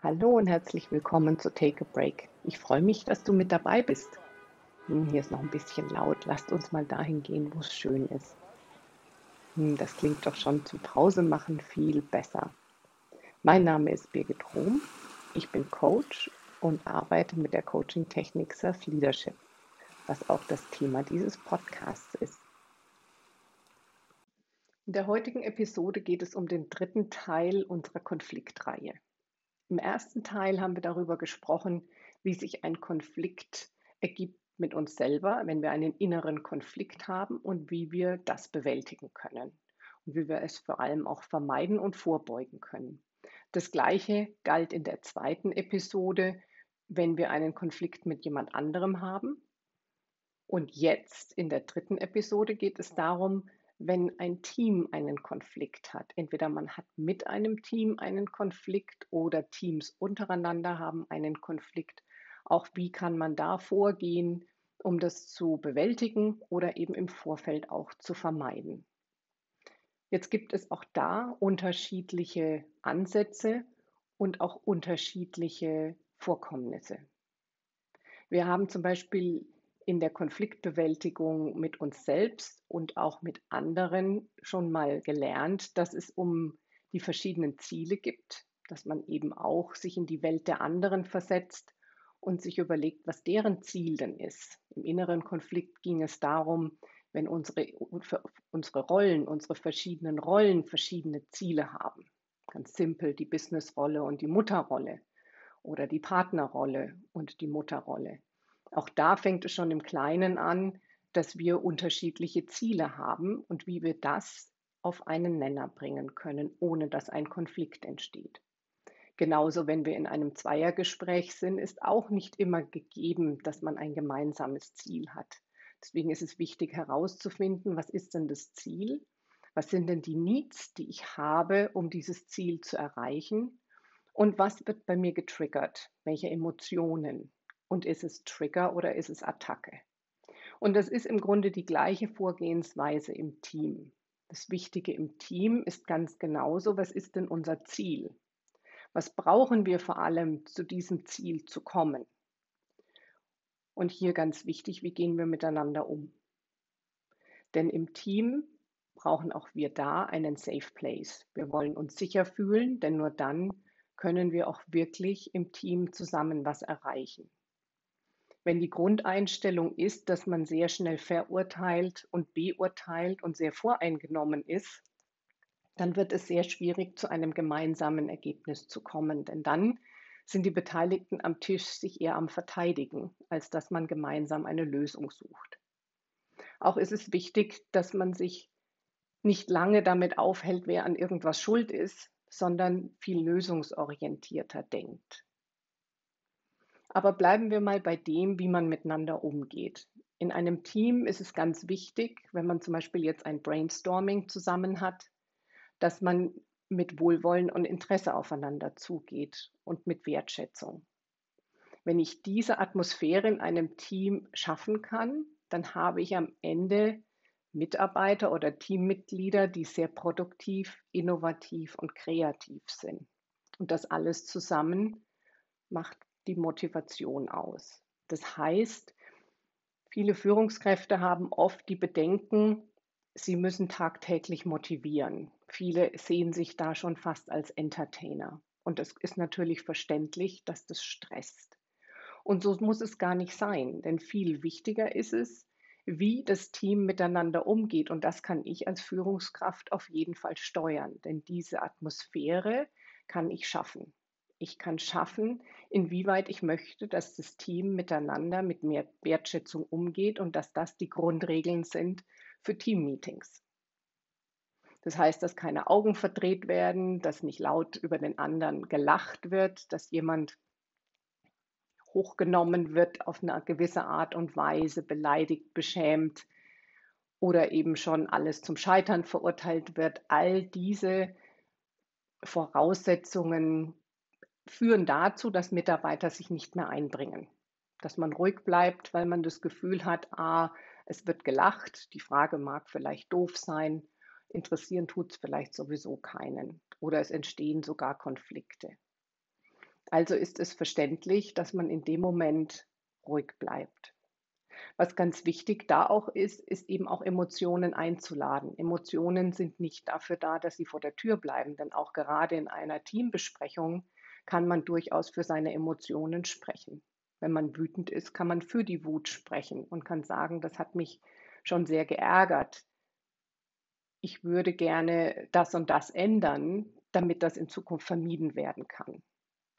Hallo und herzlich willkommen zu Take a Break. Ich freue mich, dass du mit dabei bist. Hm, hier ist noch ein bisschen laut. Lasst uns mal dahin gehen, wo es schön ist. Hm, das klingt doch schon zum Pause machen viel besser. Mein Name ist Birgit Rom. Ich bin Coach und arbeite mit der Coaching-Technik Self Leadership, was auch das Thema dieses Podcasts ist. In der heutigen Episode geht es um den dritten Teil unserer Konfliktreihe. Im ersten Teil haben wir darüber gesprochen, wie sich ein Konflikt ergibt mit uns selber, wenn wir einen inneren Konflikt haben und wie wir das bewältigen können und wie wir es vor allem auch vermeiden und vorbeugen können. Das gleiche galt in der zweiten Episode, wenn wir einen Konflikt mit jemand anderem haben. Und jetzt in der dritten Episode geht es darum, wenn ein Team einen Konflikt hat. Entweder man hat mit einem Team einen Konflikt oder Teams untereinander haben einen Konflikt. Auch wie kann man da vorgehen, um das zu bewältigen oder eben im Vorfeld auch zu vermeiden. Jetzt gibt es auch da unterschiedliche Ansätze und auch unterschiedliche Vorkommnisse. Wir haben zum Beispiel in der Konfliktbewältigung mit uns selbst und auch mit anderen schon mal gelernt, dass es um die verschiedenen Ziele gibt, dass man eben auch sich in die Welt der anderen versetzt und sich überlegt, was deren Ziel denn ist. Im inneren Konflikt ging es darum, wenn unsere, unsere Rollen, unsere verschiedenen Rollen verschiedene Ziele haben. Ganz simpel die Businessrolle und die Mutterrolle oder die Partnerrolle und die Mutterrolle. Auch da fängt es schon im Kleinen an, dass wir unterschiedliche Ziele haben und wie wir das auf einen Nenner bringen können, ohne dass ein Konflikt entsteht. Genauso, wenn wir in einem Zweiergespräch sind, ist auch nicht immer gegeben, dass man ein gemeinsames Ziel hat. Deswegen ist es wichtig herauszufinden, was ist denn das Ziel? Was sind denn die Needs, die ich habe, um dieses Ziel zu erreichen? Und was wird bei mir getriggert? Welche Emotionen? Und ist es Trigger oder ist es Attacke? Und das ist im Grunde die gleiche Vorgehensweise im Team. Das Wichtige im Team ist ganz genauso, was ist denn unser Ziel? Was brauchen wir vor allem, zu diesem Ziel zu kommen? Und hier ganz wichtig, wie gehen wir miteinander um? Denn im Team brauchen auch wir da einen Safe Place. Wir wollen uns sicher fühlen, denn nur dann können wir auch wirklich im Team zusammen was erreichen. Wenn die Grundeinstellung ist, dass man sehr schnell verurteilt und beurteilt und sehr voreingenommen ist, dann wird es sehr schwierig, zu einem gemeinsamen Ergebnis zu kommen. Denn dann sind die Beteiligten am Tisch sich eher am Verteidigen, als dass man gemeinsam eine Lösung sucht. Auch ist es wichtig, dass man sich nicht lange damit aufhält, wer an irgendwas schuld ist, sondern viel lösungsorientierter denkt. Aber bleiben wir mal bei dem, wie man miteinander umgeht. In einem Team ist es ganz wichtig, wenn man zum Beispiel jetzt ein Brainstorming zusammen hat, dass man mit Wohlwollen und Interesse aufeinander zugeht und mit Wertschätzung. Wenn ich diese Atmosphäre in einem Team schaffen kann, dann habe ich am Ende Mitarbeiter oder Teammitglieder, die sehr produktiv, innovativ und kreativ sind. Und das alles zusammen macht die Motivation aus. Das heißt, viele Führungskräfte haben oft die Bedenken, sie müssen tagtäglich motivieren. Viele sehen sich da schon fast als Entertainer. Und es ist natürlich verständlich, dass das stresst. Und so muss es gar nicht sein, denn viel wichtiger ist es, wie das Team miteinander umgeht. Und das kann ich als Führungskraft auf jeden Fall steuern, denn diese Atmosphäre kann ich schaffen. Ich kann schaffen, inwieweit ich möchte, dass das Team miteinander mit mehr Wertschätzung umgeht und dass das die Grundregeln sind für Teammeetings. Das heißt, dass keine Augen verdreht werden, dass nicht laut über den anderen gelacht wird, dass jemand hochgenommen wird auf eine gewisse Art und Weise, beleidigt, beschämt oder eben schon alles zum Scheitern verurteilt wird. All diese Voraussetzungen führen dazu, dass Mitarbeiter sich nicht mehr einbringen. Dass man ruhig bleibt, weil man das Gefühl hat, ah, es wird gelacht, die Frage mag vielleicht doof sein, interessieren tut es vielleicht sowieso keinen oder es entstehen sogar Konflikte. Also ist es verständlich, dass man in dem Moment ruhig bleibt. Was ganz wichtig da auch ist, ist eben auch Emotionen einzuladen. Emotionen sind nicht dafür da, dass sie vor der Tür bleiben, denn auch gerade in einer Teambesprechung kann man durchaus für seine Emotionen sprechen. Wenn man wütend ist, kann man für die Wut sprechen und kann sagen, das hat mich schon sehr geärgert. Ich würde gerne das und das ändern, damit das in Zukunft vermieden werden kann.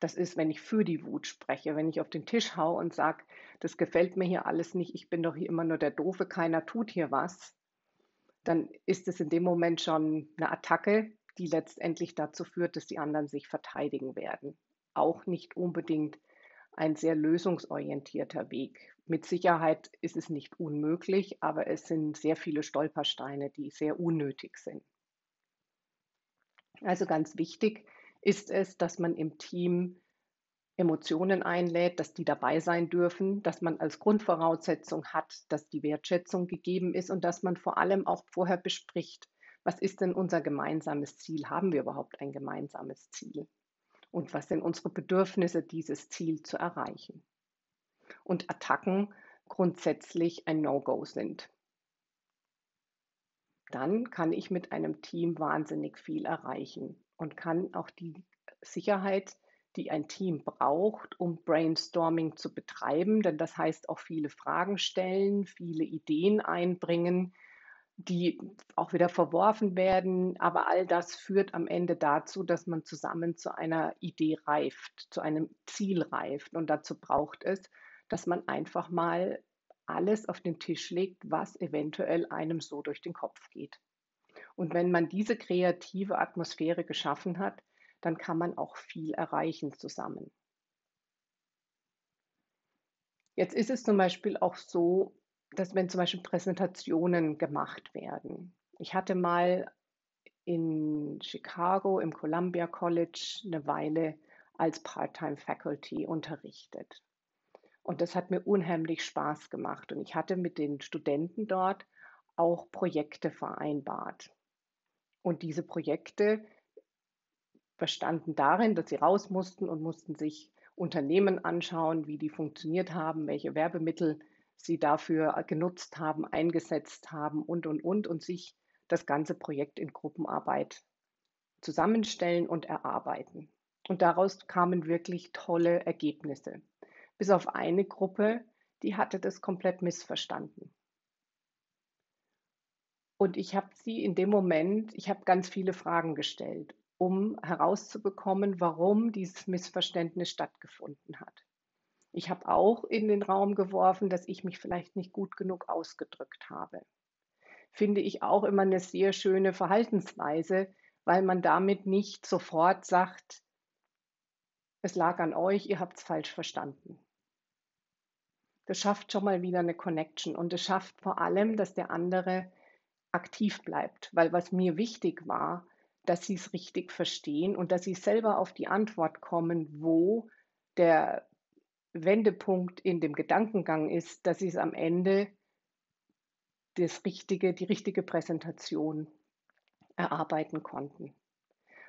Das ist, wenn ich für die Wut spreche, wenn ich auf den Tisch haue und sage, das gefällt mir hier alles nicht, ich bin doch hier immer nur der Doofe, keiner tut hier was, dann ist es in dem Moment schon eine Attacke, die letztendlich dazu führt, dass die anderen sich verteidigen werden. Auch nicht unbedingt ein sehr lösungsorientierter Weg. Mit Sicherheit ist es nicht unmöglich, aber es sind sehr viele Stolpersteine, die sehr unnötig sind. Also ganz wichtig, ist es, dass man im Team Emotionen einlädt, dass die dabei sein dürfen, dass man als Grundvoraussetzung hat, dass die Wertschätzung gegeben ist und dass man vor allem auch vorher bespricht, was ist denn unser gemeinsames Ziel? Haben wir überhaupt ein gemeinsames Ziel? Und was sind unsere Bedürfnisse, dieses Ziel zu erreichen? Und Attacken grundsätzlich ein No-Go sind. Dann kann ich mit einem Team wahnsinnig viel erreichen und kann auch die Sicherheit, die ein Team braucht, um Brainstorming zu betreiben, denn das heißt auch viele Fragen stellen, viele Ideen einbringen, die auch wieder verworfen werden. Aber all das führt am Ende dazu, dass man zusammen zu einer Idee reift, zu einem Ziel reift. Und dazu braucht es, dass man einfach mal alles auf den Tisch legt, was eventuell einem so durch den Kopf geht. Und wenn man diese kreative Atmosphäre geschaffen hat, dann kann man auch viel erreichen zusammen. Jetzt ist es zum Beispiel auch so, dass wenn zum Beispiel Präsentationen gemacht werden. Ich hatte mal in Chicago im Columbia College eine Weile als Part-Time Faculty unterrichtet. Und das hat mir unheimlich Spaß gemacht. Und ich hatte mit den Studenten dort auch Projekte vereinbart. Und diese Projekte bestanden darin, dass sie raus mussten und mussten sich Unternehmen anschauen, wie die funktioniert haben, welche Werbemittel sie dafür genutzt haben, eingesetzt haben und, und, und, und sich das ganze Projekt in Gruppenarbeit zusammenstellen und erarbeiten. Und daraus kamen wirklich tolle Ergebnisse. Bis auf eine Gruppe, die hatte das komplett missverstanden. Und ich habe sie in dem Moment, ich habe ganz viele Fragen gestellt, um herauszubekommen, warum dieses Missverständnis stattgefunden hat. Ich habe auch in den Raum geworfen, dass ich mich vielleicht nicht gut genug ausgedrückt habe. Finde ich auch immer eine sehr schöne Verhaltensweise, weil man damit nicht sofort sagt, es lag an euch, ihr habt es falsch verstanden. Das schafft schon mal wieder eine Connection und es schafft vor allem, dass der andere aktiv bleibt. Weil was mir wichtig war, dass sie es richtig verstehen und dass sie selber auf die Antwort kommen, wo der Wendepunkt in dem Gedankengang ist, dass sie es am Ende das richtige, die richtige Präsentation erarbeiten konnten.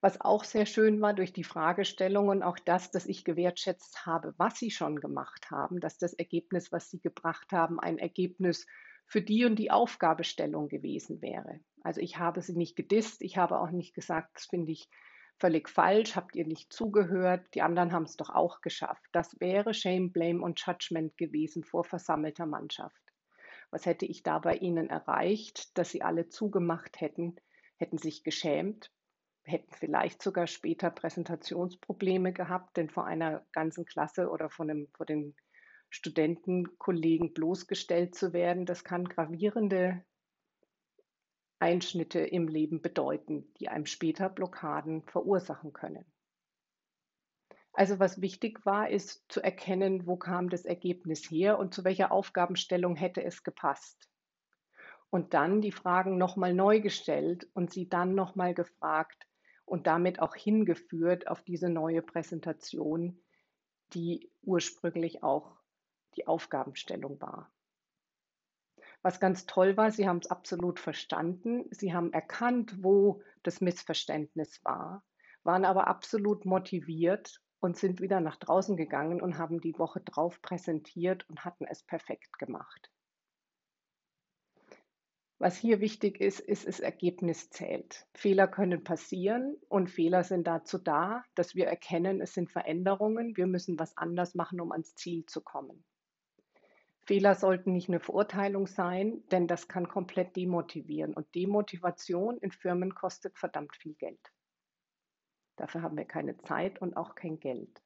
Was auch sehr schön war durch die Fragestellung und auch das, dass ich gewertschätzt habe, was sie schon gemacht haben, dass das Ergebnis, was sie gebracht haben, ein Ergebnis für die und die Aufgabestellung gewesen wäre. Also ich habe sie nicht gedisst, ich habe auch nicht gesagt, das finde ich völlig falsch, habt ihr nicht zugehört, die anderen haben es doch auch geschafft. Das wäre Shame, Blame und Judgment gewesen vor versammelter Mannschaft. Was hätte ich da bei ihnen erreicht, dass sie alle zugemacht hätten, hätten sich geschämt, hätten vielleicht sogar später Präsentationsprobleme gehabt, denn vor einer ganzen Klasse oder von, dem, vor den Studentenkollegen bloßgestellt zu werden, das kann gravierende Einschnitte im Leben bedeuten, die einem später Blockaden verursachen können. Also was wichtig war, ist zu erkennen, wo kam das Ergebnis her und zu welcher Aufgabenstellung hätte es gepasst. Und dann die Fragen nochmal neu gestellt und sie dann nochmal gefragt und damit auch hingeführt auf diese neue Präsentation, die ursprünglich auch die Aufgabenstellung war. Was ganz toll war, Sie haben es absolut verstanden. Sie haben erkannt, wo das Missverständnis war, waren aber absolut motiviert und sind wieder nach draußen gegangen und haben die Woche drauf präsentiert und hatten es perfekt gemacht. Was hier wichtig ist, ist, das Ergebnis zählt. Fehler können passieren und Fehler sind dazu da, dass wir erkennen, es sind Veränderungen, wir müssen was anders machen, um ans Ziel zu kommen. Fehler sollten nicht eine Verurteilung sein, denn das kann komplett demotivieren und Demotivation in Firmen kostet verdammt viel Geld. Dafür haben wir keine Zeit und auch kein Geld.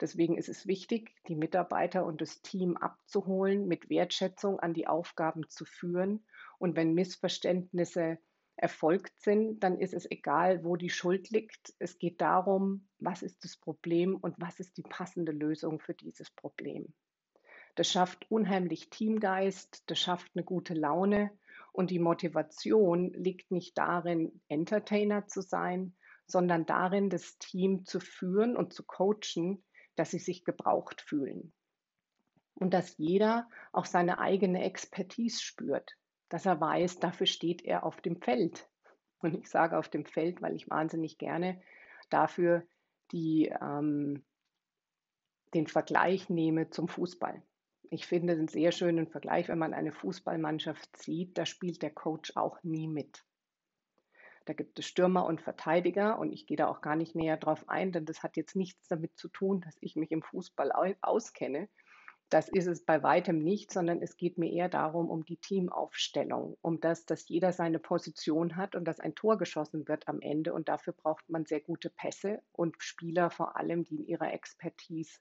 Deswegen ist es wichtig, die Mitarbeiter und das Team abzuholen, mit Wertschätzung an die Aufgaben zu führen. Und wenn Missverständnisse erfolgt sind, dann ist es egal, wo die Schuld liegt. Es geht darum, was ist das Problem und was ist die passende Lösung für dieses Problem. Das schafft unheimlich Teamgeist, das schafft eine gute Laune und die Motivation liegt nicht darin, Entertainer zu sein, sondern darin, das Team zu führen und zu coachen, dass sie sich gebraucht fühlen. Und dass jeder auch seine eigene Expertise spürt, dass er weiß, dafür steht er auf dem Feld. Und ich sage auf dem Feld, weil ich wahnsinnig gerne dafür die, ähm, den Vergleich nehme zum Fußball. Ich finde einen sehr schönen Vergleich, wenn man eine Fußballmannschaft sieht, da spielt der Coach auch nie mit. Da gibt es Stürmer und Verteidiger und ich gehe da auch gar nicht näher drauf ein, denn das hat jetzt nichts damit zu tun, dass ich mich im Fußball auskenne. Das ist es bei weitem nicht, sondern es geht mir eher darum, um die Teamaufstellung, um das, dass jeder seine Position hat und dass ein Tor geschossen wird am Ende. Und dafür braucht man sehr gute Pässe und Spieler vor allem, die in ihrer Expertise,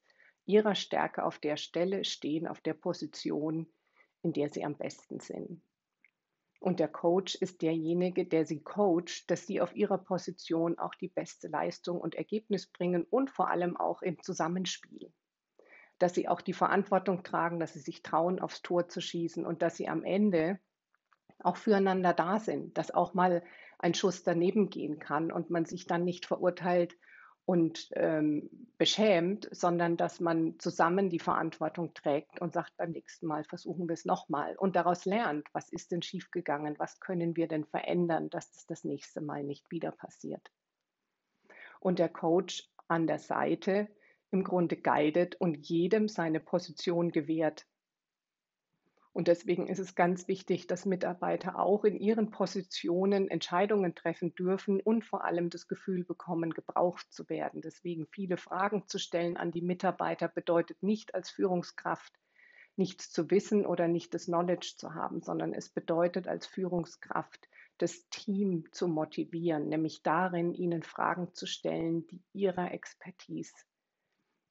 ihrer Stärke auf der Stelle stehen, auf der Position, in der sie am besten sind. Und der Coach ist derjenige, der sie coacht, dass sie auf ihrer Position auch die beste Leistung und Ergebnis bringen und vor allem auch im Zusammenspiel. Dass sie auch die Verantwortung tragen, dass sie sich trauen, aufs Tor zu schießen und dass sie am Ende auch füreinander da sind, dass auch mal ein Schuss daneben gehen kann und man sich dann nicht verurteilt und ähm, beschämt, sondern dass man zusammen die Verantwortung trägt und sagt, beim nächsten Mal versuchen wir es nochmal und daraus lernt, was ist denn schiefgegangen, was können wir denn verändern, dass es das nächste Mal nicht wieder passiert. Und der Coach an der Seite im Grunde guidet und jedem seine Position gewährt. Und deswegen ist es ganz wichtig, dass Mitarbeiter auch in ihren Positionen Entscheidungen treffen dürfen und vor allem das Gefühl bekommen, gebraucht zu werden. Deswegen viele Fragen zu stellen an die Mitarbeiter bedeutet nicht als Führungskraft nichts zu wissen oder nicht das Knowledge zu haben, sondern es bedeutet als Führungskraft das Team zu motivieren, nämlich darin, ihnen Fragen zu stellen, die ihrer Expertise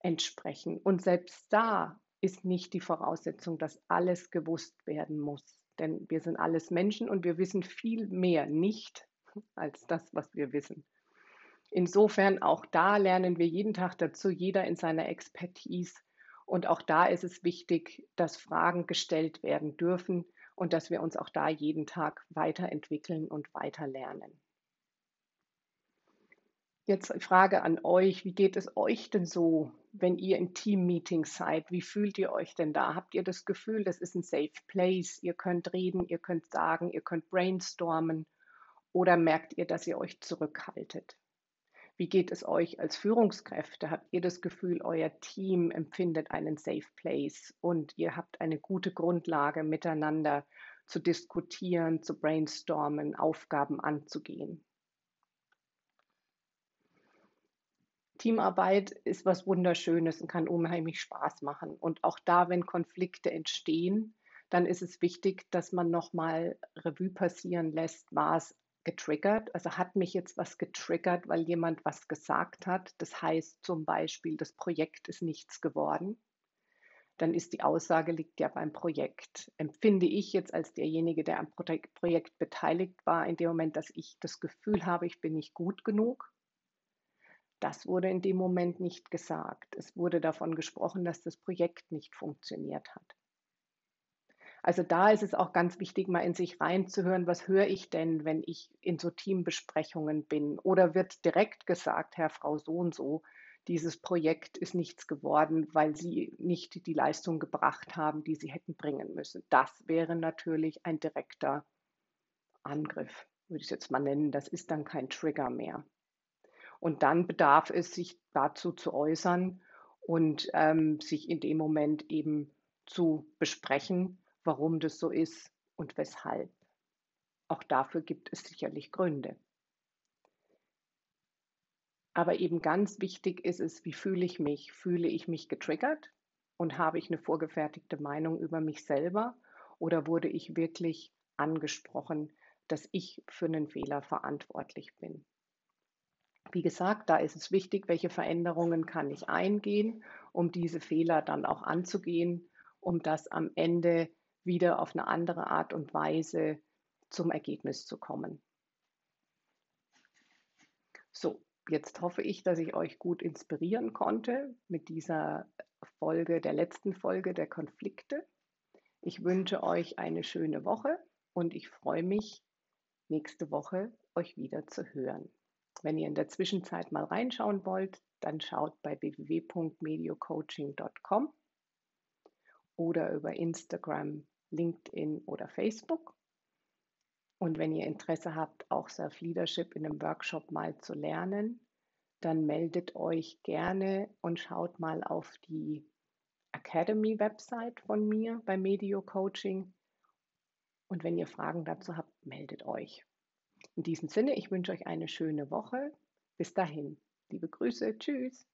entsprechen. Und selbst da ist nicht die Voraussetzung, dass alles gewusst werden muss. Denn wir sind alles Menschen und wir wissen viel mehr nicht als das, was wir wissen. Insofern auch da lernen wir jeden Tag dazu, jeder in seiner Expertise. Und auch da ist es wichtig, dass Fragen gestellt werden dürfen und dass wir uns auch da jeden Tag weiterentwickeln und weiter lernen. Jetzt Frage an euch, wie geht es euch denn so, wenn ihr in Team-Meetings seid? Wie fühlt ihr euch denn da? Habt ihr das Gefühl, das ist ein Safe Place? Ihr könnt reden, ihr könnt sagen, ihr könnt brainstormen oder merkt ihr, dass ihr euch zurückhaltet? Wie geht es euch als Führungskräfte? Habt ihr das Gefühl, euer Team empfindet einen Safe Place und ihr habt eine gute Grundlage miteinander zu diskutieren, zu brainstormen, Aufgaben anzugehen? Teamarbeit ist was Wunderschönes und kann unheimlich Spaß machen. Und auch da, wenn Konflikte entstehen, dann ist es wichtig, dass man nochmal Revue passieren lässt, war es getriggert, also hat mich jetzt was getriggert, weil jemand was gesagt hat. Das heißt zum Beispiel, das Projekt ist nichts geworden. Dann ist die Aussage, liegt ja beim Projekt. Empfinde ich jetzt als derjenige, der am Projekt beteiligt war, in dem Moment, dass ich das Gefühl habe, ich bin nicht gut genug, das wurde in dem Moment nicht gesagt. Es wurde davon gesprochen, dass das Projekt nicht funktioniert hat. Also da ist es auch ganz wichtig, mal in sich reinzuhören, was höre ich denn, wenn ich in so Teambesprechungen bin? Oder wird direkt gesagt, Herr, Frau so und so, dieses Projekt ist nichts geworden, weil Sie nicht die Leistung gebracht haben, die Sie hätten bringen müssen. Das wäre natürlich ein direkter Angriff, würde ich es jetzt mal nennen. Das ist dann kein Trigger mehr. Und dann bedarf es, sich dazu zu äußern und ähm, sich in dem Moment eben zu besprechen, warum das so ist und weshalb. Auch dafür gibt es sicherlich Gründe. Aber eben ganz wichtig ist es, wie fühle ich mich? Fühle ich mich getriggert und habe ich eine vorgefertigte Meinung über mich selber oder wurde ich wirklich angesprochen, dass ich für einen Fehler verantwortlich bin? Wie gesagt, da ist es wichtig, welche Veränderungen kann ich eingehen, um diese Fehler dann auch anzugehen, um das am Ende wieder auf eine andere Art und Weise zum Ergebnis zu kommen. So, jetzt hoffe ich, dass ich euch gut inspirieren konnte mit dieser Folge, der letzten Folge der Konflikte. Ich wünsche euch eine schöne Woche und ich freue mich, nächste Woche euch wieder zu hören. Wenn ihr in der Zwischenzeit mal reinschauen wollt, dann schaut bei www.mediocoaching.com oder über Instagram, LinkedIn oder Facebook. Und wenn ihr Interesse habt, auch Self-Leadership in einem Workshop mal zu lernen, dann meldet euch gerne und schaut mal auf die Academy-Website von mir bei Medio Coaching. Und wenn ihr Fragen dazu habt, meldet euch. In diesem Sinne, ich wünsche euch eine schöne Woche. Bis dahin, liebe Grüße, tschüss.